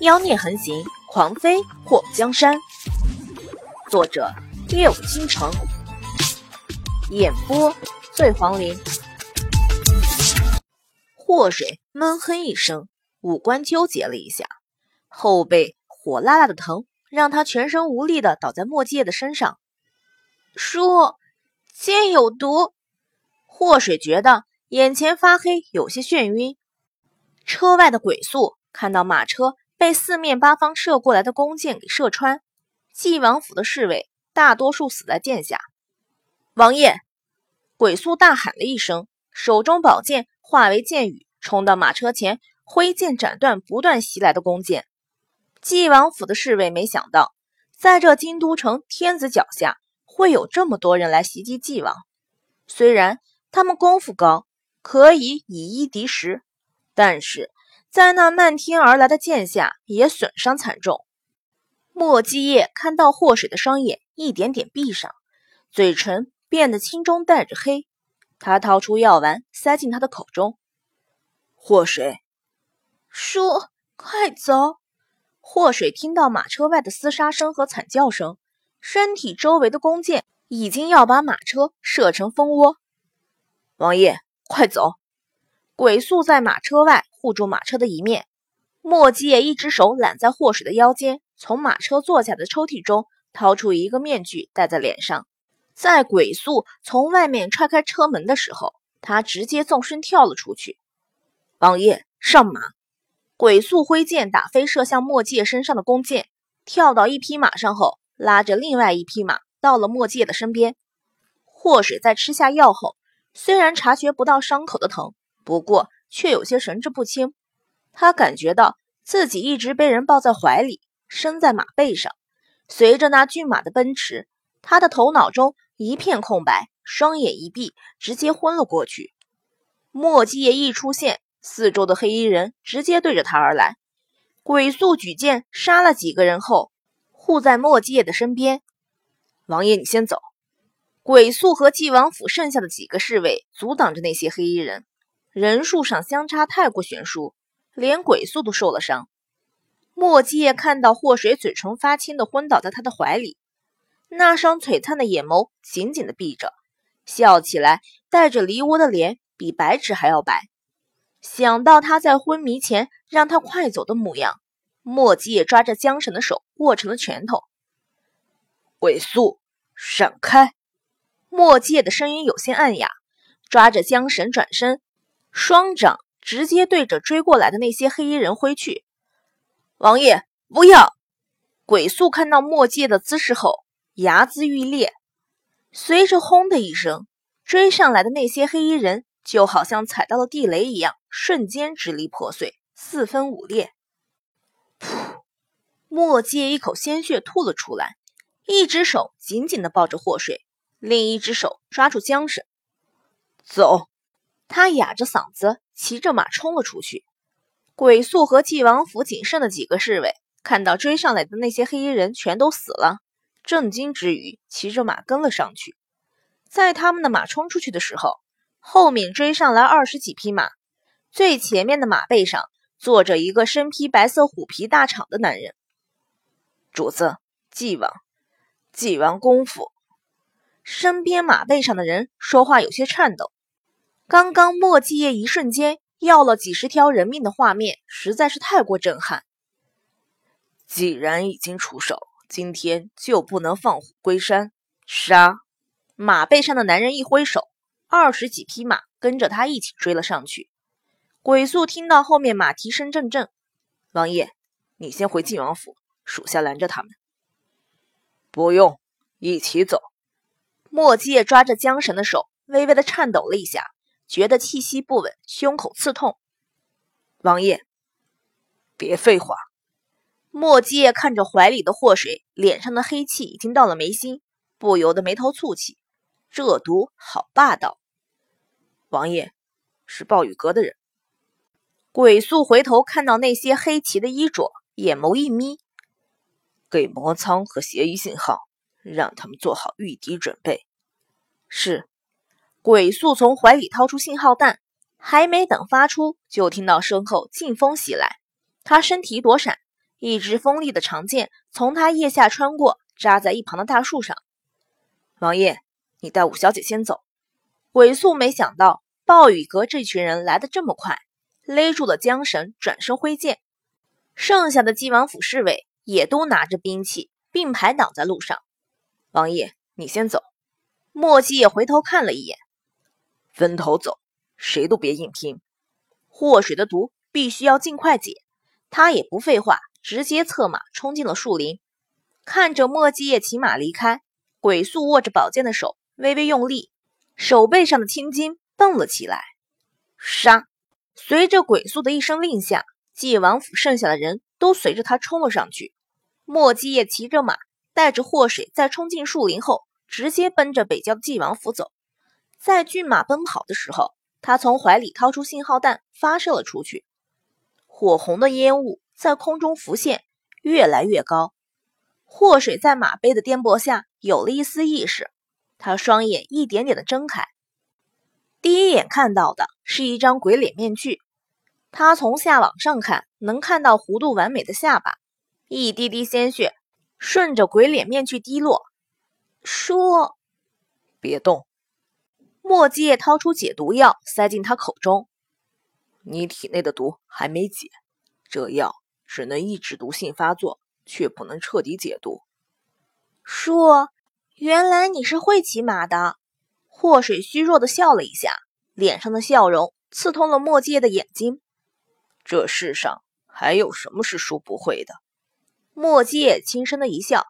妖孽横行，狂飞破江山。作者：夜舞倾城，演播：醉黄林。祸水闷哼一声，五官纠结了一下，后背火辣辣的疼，让他全身无力的倒在墨界的身上。叔，剑有毒。祸水觉得眼前发黑，有些眩晕。车外的鬼宿看到马车。被四面八方射过来的弓箭给射穿，晋王府的侍卫大多数死在箭下。王爷，鬼宿大喊了一声，手中宝剑化为箭雨，冲到马车前，挥剑斩断不断袭来的弓箭。晋王府的侍卫没想到，在这京都城天子脚下会有这么多人来袭击晋王。虽然他们功夫高，可以以一敌十，但是。在那漫天而来的剑下，也损伤惨重。莫继业看到祸水的双眼一点点闭上，嘴唇变得青中带着黑。他掏出药丸，塞进他的口中。祸水，叔，快走！祸水听到马车外的厮杀声和惨叫声，身体周围的弓箭已经要把马车射成蜂窝。王爷，快走！鬼宿在马车外。护住马车的一面，莫继业一只手揽在祸水的腰间，从马车坐下的抽屉中掏出一个面具戴在脸上。在鬼宿从外面踹开车门的时候，他直接纵身跳了出去。王爷上马！鬼宿挥剑打飞射向莫界身上的弓箭，跳到一匹马上后，拉着另外一匹马到了莫界的身边。祸水在吃下药后，虽然察觉不到伤口的疼，不过。却有些神志不清，他感觉到自己一直被人抱在怀里，身在马背上。随着那骏马的奔驰，他的头脑中一片空白，双眼一闭，直接昏了过去。墨迹叶一出现，四周的黑衣人直接对着他而来。鬼宿举剑杀了几个人后，护在墨迹叶的身边。王爷，你先走。鬼宿和纪王府剩下的几个侍卫阻挡着那些黑衣人。人数上相差太过悬殊，连鬼宿都受了伤。莫继业看到祸水嘴唇发青的昏倒在他的怀里，那双璀璨的眼眸紧紧的闭着，笑起来带着梨涡的脸比白纸还要白。想到他在昏迷前让他快走的模样，莫继业抓着缰绳的手握成了拳头。鬼宿，闪开！莫继业的声音有些暗哑，抓着缰绳转身。双掌直接对着追过来的那些黑衣人挥去。王爷，不要！鬼宿看到墨界的姿势后，牙眦欲裂。随着轰的一声，追上来的那些黑衣人就好像踩到了地雷一样，瞬间支离破碎，四分五裂。噗！墨界一口鲜血吐了出来，一只手紧紧地抱着祸水，另一只手抓住缰绳，走。他哑着嗓子骑着马冲了出去。鬼宿和纪王府仅剩的几个侍卫看到追上来的那些黑衣人全都死了，震惊之余，骑着马跟了上去。在他们的马冲出去的时候，后面追上来二十几匹马，最前面的马背上坐着一个身披白色虎皮大氅的男人。主子，纪王，纪王公府。身边马背上的人说话有些颤抖。刚刚墨迹业一瞬间要了几十条人命的画面实在是太过震撼。既然已经出手，今天就不能放虎归山。杀！马背上的男人一挥手，二十几匹马跟着他一起追了上去。鬼宿听到后面马蹄声阵阵，王爷，你先回晋王府，属下拦着他们。不用，一起走。墨迹业抓着缰绳的手微微的颤抖了一下。觉得气息不稳，胸口刺痛。王爷，别废话。莫继业看着怀里的祸水，脸上的黑气已经到了眉心，不由得眉头蹙起。这毒好霸道。王爷，是暴雨阁的人。鬼宿回头看到那些黑旗的衣着，眼眸一眯，给魔苍和邪医信号，让他们做好御敌准备。是。鬼宿从怀里掏出信号弹，还没等发出，就听到身后劲风袭来。他身体躲闪，一支锋利的长剑从他腋下穿过，扎在一旁的大树上。王爷，你带五小姐先走。鬼宿没想到暴雨阁这群人来得这么快，勒住了缰绳，转身挥剑。剩下的晋王府侍卫也都拿着兵器，并排挡在路上。王爷，你先走。莫七也回头看了一眼，分头走，谁都别硬拼。祸水的毒必须要尽快解。他也不废话。直接策马冲进了树林，看着莫继业骑马离开，鬼宿握着宝剑的手微微用力，手背上的青筋蹦了起来。杀！随着鬼宿的一声令下，晋王府剩下的人都随着他冲了上去。莫继业骑着马，带着祸水在冲进树林后，直接奔着北郊晋王府走。在骏马奔跑的时候，他从怀里掏出信号弹发射了出去，火红的烟雾。在空中浮现，越来越高。祸水在马背的颠簸下有了一丝意识，他双眼一点点的睁开，第一眼看到的是一张鬼脸面具。他从下往上看，能看到弧度完美的下巴，一滴滴鲜血顺着鬼脸面具滴落。说：“别动。”墨界掏出解毒药塞进他口中，你体内的毒还没解，这药。只能抑制毒性发作，却不能彻底解毒。说，原来你是会骑马的。祸水虚弱的笑了一下，脸上的笑容刺痛了墨界的眼睛。这世上还有什么是叔不会的？墨界轻声的一笑，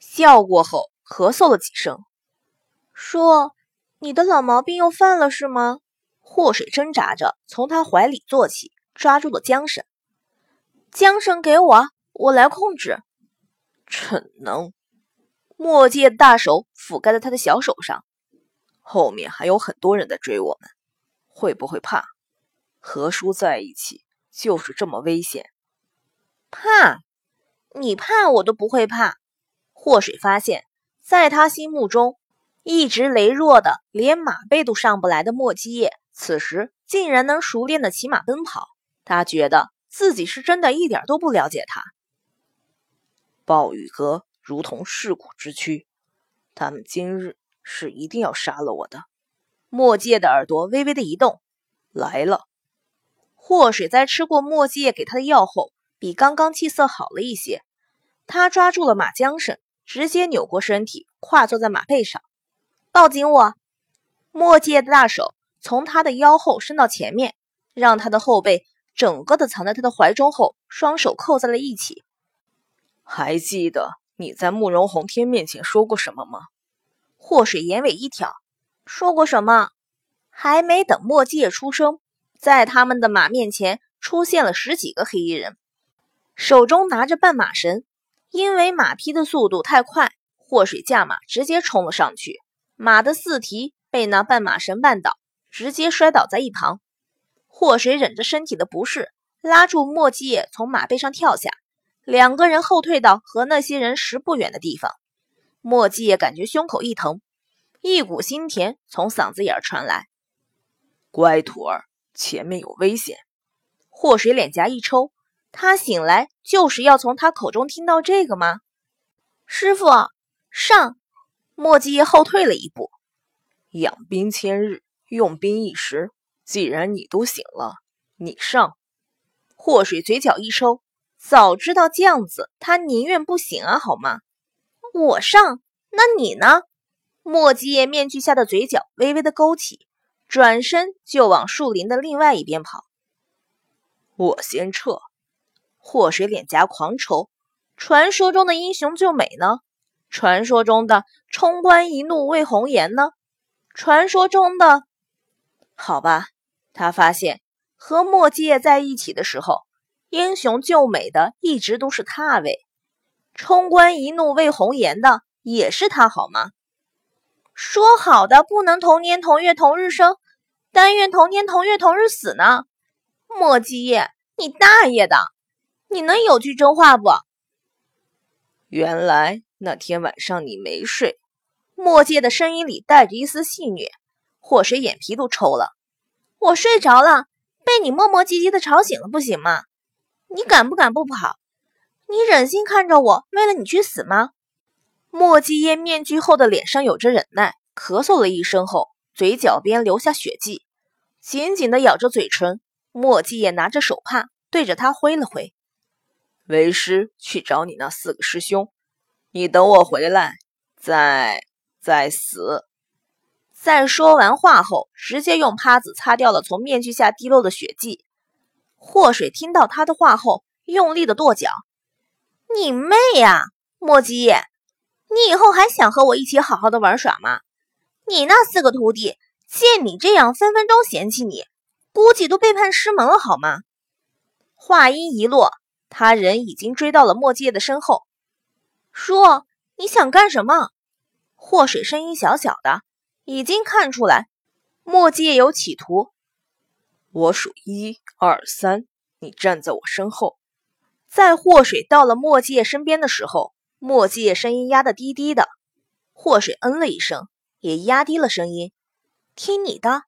笑过后咳嗽了几声，说：“你的老毛病又犯了是吗？”祸水挣扎着从他怀里坐起，抓住了缰绳。缰绳给我，我来控制。逞能！墨界的大手覆盖在他的小手上。后面还有很多人在追我们，会不会怕？和叔在一起就是这么危险。怕？你怕我都不会怕。祸水发现，在他心目中一直羸弱的连马背都上不来的莫基叶，此时竟然能熟练的骑马奔跑。他觉得。自己是真的一点都不了解他。暴雨哥如同噬骨之躯，他们今日是一定要杀了我的。墨界的耳朵微微的一动，来了。祸水在吃过墨界给他的药后，比刚刚气色好了一些。他抓住了马缰绳，直接扭过身体，跨坐在马背上，抱紧我。墨界的大手从他的腰后伸到前面，让他的后背。整个的藏在他的怀中后，双手扣在了一起。还记得你在慕容宏天面前说过什么吗？祸水眼尾一挑，说过什么？还没等墨界出声，在他们的马面前出现了十几个黑衣人，手中拿着绊马绳。因为马匹的速度太快，祸水驾马直接冲了上去，马的四蹄被那绊马绳绊倒，直接摔倒在一旁。祸水忍着身体的不适，拉住莫继业从马背上跳下，两个人后退到和那些人十步远的地方。莫继业感觉胸口一疼，一股心甜从嗓子眼传来。乖徒儿，前面有危险！祸水脸颊一抽，他醒来就是要从他口中听到这个吗？师傅，上！莫继业后退了一步。养兵千日，用兵一时。既然你都醒了，你上。祸水嘴角一收，早知道这样子，他宁愿不醒啊，好吗？我上，那你呢？墨迹面具下的嘴角微微的勾起，转身就往树林的另外一边跑。我先撤。祸水脸颊狂抽，传说中的英雄救美呢？传说中的冲冠一怒为红颜呢？传说中的……好吧。他发现和墨界在一起的时候，英雄救美的一直都是他位，冲冠一怒为红颜的也是他，好吗？说好的不能同年同月同日生，但愿同年同月同日死呢？墨界，你大爷的！你能有句真话不？原来那天晚上你没睡。墨界的声音里带着一丝戏谑，祸水眼皮都抽了。我睡着了，被你磨磨唧唧的吵醒了，不行吗？你敢不敢不跑？你忍心看着我为了你去死吗？莫继业面具后的脸上有着忍耐，咳嗽了一声后，嘴角边留下血迹，紧紧的咬着嘴唇。莫继业拿着手帕对着他挥了挥：“为师去找你那四个师兄，你等我回来，再再死。”在说完话后，直接用帕子擦掉了从面具下滴落的血迹。祸水听到他的话后，用力的跺脚：“你妹呀，莫继业！”你以后还想和我一起好好的玩耍吗？你那四个徒弟见你这样，分分钟嫌弃你，估计都背叛师门了，好吗？话音一落，他人已经追到了墨界的身后。说你想干什么？祸水声音小小的，已经看出来墨界有企图。我数一二三，你站在我身后。在祸水到了墨界身边的时候。墨迹声音压得低低的，祸水嗯了一声，也压低了声音。听你的。